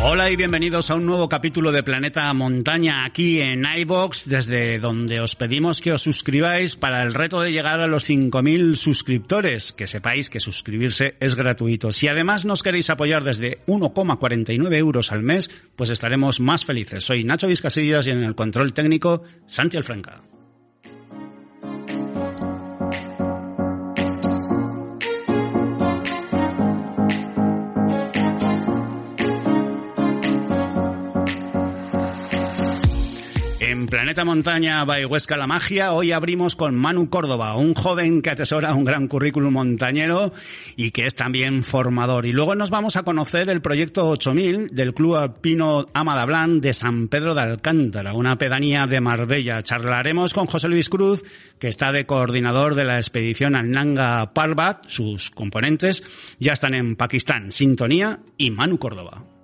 Hola y bienvenidos a un nuevo capítulo de Planeta Montaña aquí en iBox, desde donde os pedimos que os suscribáis para el reto de llegar a los 5.000 suscriptores. Que sepáis que suscribirse es gratuito. Si además nos queréis apoyar desde 1,49 euros al mes, pues estaremos más felices. Soy Nacho Vizcasillas y en el control técnico, Santi Alfranca. Planeta Montaña by Huesca la Magia, hoy abrimos con Manu Córdoba, un joven que atesora un gran currículum montañero y que es también formador. Y luego nos vamos a conocer el proyecto 8000 del Club Alpino Amadablan de San Pedro de Alcántara, una pedanía de Marbella. Charlaremos con José Luis Cruz, que está de coordinador de la expedición al Nanga Parbat. Sus componentes ya están en Pakistán, Sintonía y Manu Córdoba.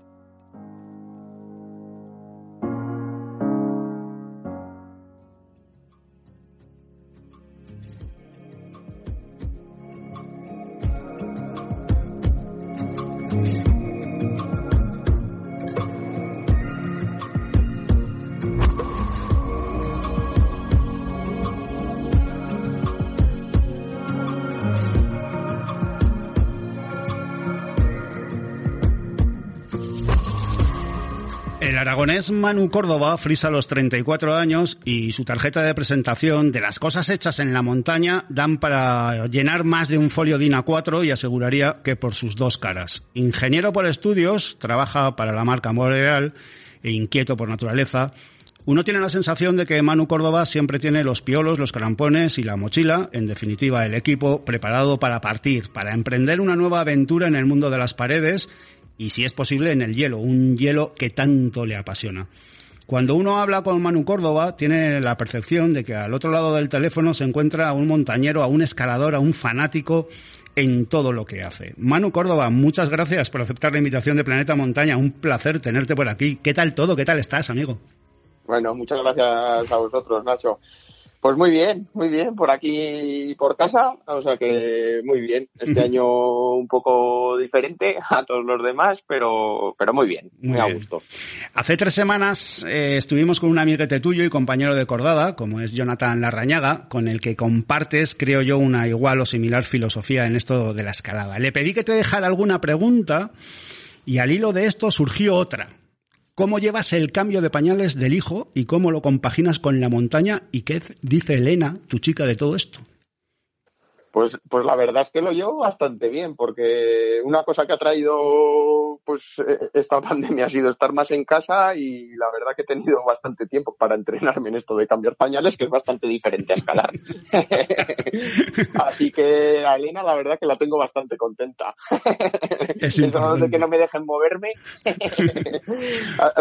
Aragonés Manu Córdoba frisa los 34 años y su tarjeta de presentación de las cosas hechas en la montaña dan para llenar más de un folio DIN A4 y aseguraría que por sus dos caras. Ingeniero por estudios, trabaja para la marca Montreal e inquieto por naturaleza. Uno tiene la sensación de que Manu Córdoba siempre tiene los piolos, los crampones y la mochila, en definitiva el equipo preparado para partir, para emprender una nueva aventura en el mundo de las paredes y si es posible en el hielo, un hielo que tanto le apasiona. Cuando uno habla con Manu Córdoba, tiene la percepción de que al otro lado del teléfono se encuentra a un montañero, a un escalador, a un fanático en todo lo que hace. Manu Córdoba, muchas gracias por aceptar la invitación de Planeta Montaña. Un placer tenerte por aquí. ¿Qué tal todo? ¿Qué tal estás, amigo? Bueno, muchas gracias a vosotros, Nacho. Pues muy bien, muy bien, por aquí y por casa, o sea que muy bien. Este año un poco diferente a todos los demás, pero, pero muy bien, muy, muy a gusto. Hace tres semanas eh, estuvimos con un amiguete tuyo y compañero de cordada, como es Jonathan Larrañaga, con el que compartes, creo yo, una igual o similar filosofía en esto de la escalada. Le pedí que te dejara alguna pregunta y al hilo de esto surgió otra. ¿Cómo llevas el cambio de pañales del hijo y cómo lo compaginas con la montaña? ¿Y qué dice Elena, tu chica, de todo esto? Pues, pues la verdad es que lo llevo bastante bien, porque una cosa que ha traído pues esta pandemia ha sido estar más en casa y la verdad que he tenido bastante tiempo para entrenarme en esto de cambiar pañales, que es bastante diferente a escalar. Así que a Elena la verdad que la tengo bastante contenta. Es de que no me dejen moverme,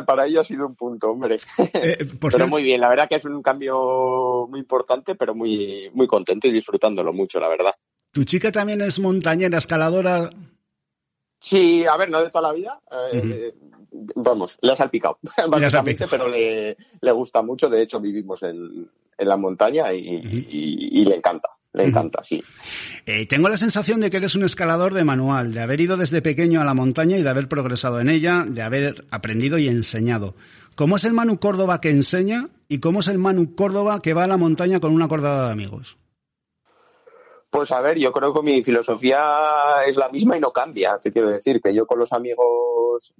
para ello ha sido un punto, hombre. Eh, pero ser... muy bien, la verdad que es un cambio muy importante, pero muy, muy contento y disfrutándolo mucho, la verdad. ¿Tu chica también es montañera, escaladora? Sí, a ver, no de toda la vida. Eh, uh -huh. Vamos, le ha salpicado, básicamente, pero le, le, gusta mucho. De hecho, vivimos en, en la montaña y, uh -huh. y, y, le encanta. Le encanta, sí. Eh, tengo la sensación de que eres un escalador de manual, de haber ido desde pequeño a la montaña y de haber progresado en ella, de haber aprendido y enseñado. ¿Cómo es el Manu Córdoba que enseña y cómo es el Manu Córdoba que va a la montaña con una cordada de amigos? Pues a ver, yo creo que mi filosofía es la misma y no cambia. Te quiero decir que yo con los amigos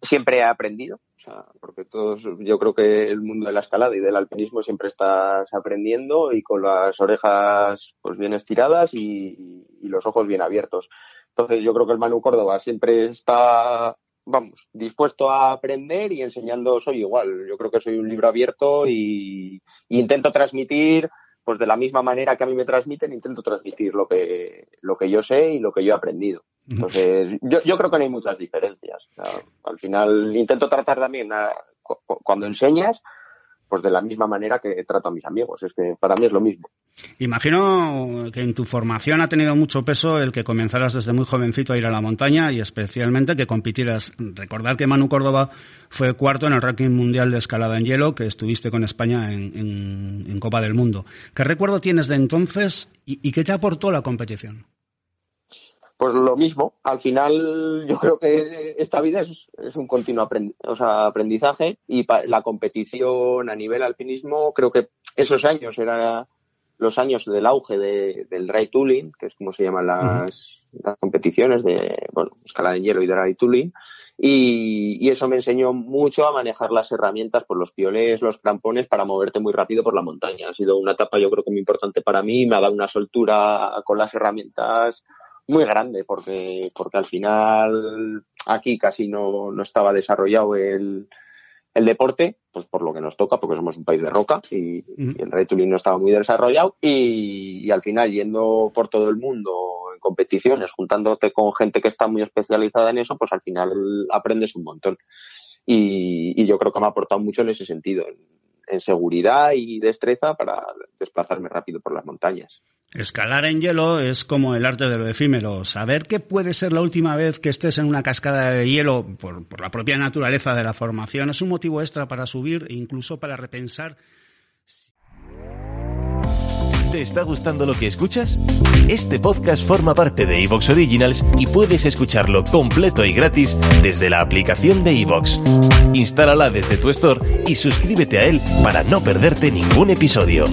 siempre he aprendido, o sea, porque todos, yo creo que el mundo de la escalada y del alpinismo siempre estás aprendiendo y con las orejas pues bien estiradas y, los ojos bien abiertos. Entonces yo creo que el Manu Córdoba siempre está, vamos, dispuesto a aprender y enseñando soy igual. Yo creo que soy un libro abierto y intento transmitir pues de la misma manera que a mí me transmiten, intento transmitir lo que, lo que yo sé y lo que yo he aprendido. Entonces, yo, yo creo que no hay muchas diferencias. al final, intento tratar también, cuando enseñas, pues de la misma manera que trato a mis amigos. Es que para mí es lo mismo. Imagino que en tu formación ha tenido mucho peso el que comenzaras desde muy jovencito a ir a la montaña y especialmente que compitieras. Recordar que Manu Córdoba fue cuarto en el ranking mundial de escalada en hielo, que estuviste con España en, Copa del Mundo. ¿Qué recuerdo tienes de entonces y qué te aportó la competición? Pues lo mismo, al final yo creo que esta vida es, un continuo aprendizaje y la competición a nivel alpinismo, creo que esos años eran los años del auge del dry tooling, que es como se llaman las, competiciones de bueno, escalada en hielo y dry tooling, y, eso me enseñó mucho a manejar las herramientas, por pues los piolés, los crampones, para moverte muy rápido por la montaña. Ha sido una etapa yo creo que muy importante para mí, me ha dado una soltura con las herramientas muy grande porque, porque al final aquí casi no, no estaba desarrollado el, el deporte, pues por lo que nos toca, porque somos un país de roca y, el retooling no estaba muy desarrollado y, al final yendo por todo el mundo en competiciones, juntándote con gente que está muy especializada en eso, pues al final aprendes un montón. Y, y yo creo que me ha aportado mucho en ese sentido, en seguridad y destreza para desplazarme rápido por las montañas. Escalar en hielo es como el arte de lo efímero. Saber que puede ser la última vez que estés en una cascada de hielo por, por, la propia naturaleza de la formación es un motivo extra para subir e incluso para repensar ¿Te está gustando lo que escuchas? Este podcast forma parte de Evox Originals y puedes escucharlo completo y gratis desde la aplicación de Evox. Instálala desde tu store y suscríbete a él para no perderte ningún episodio.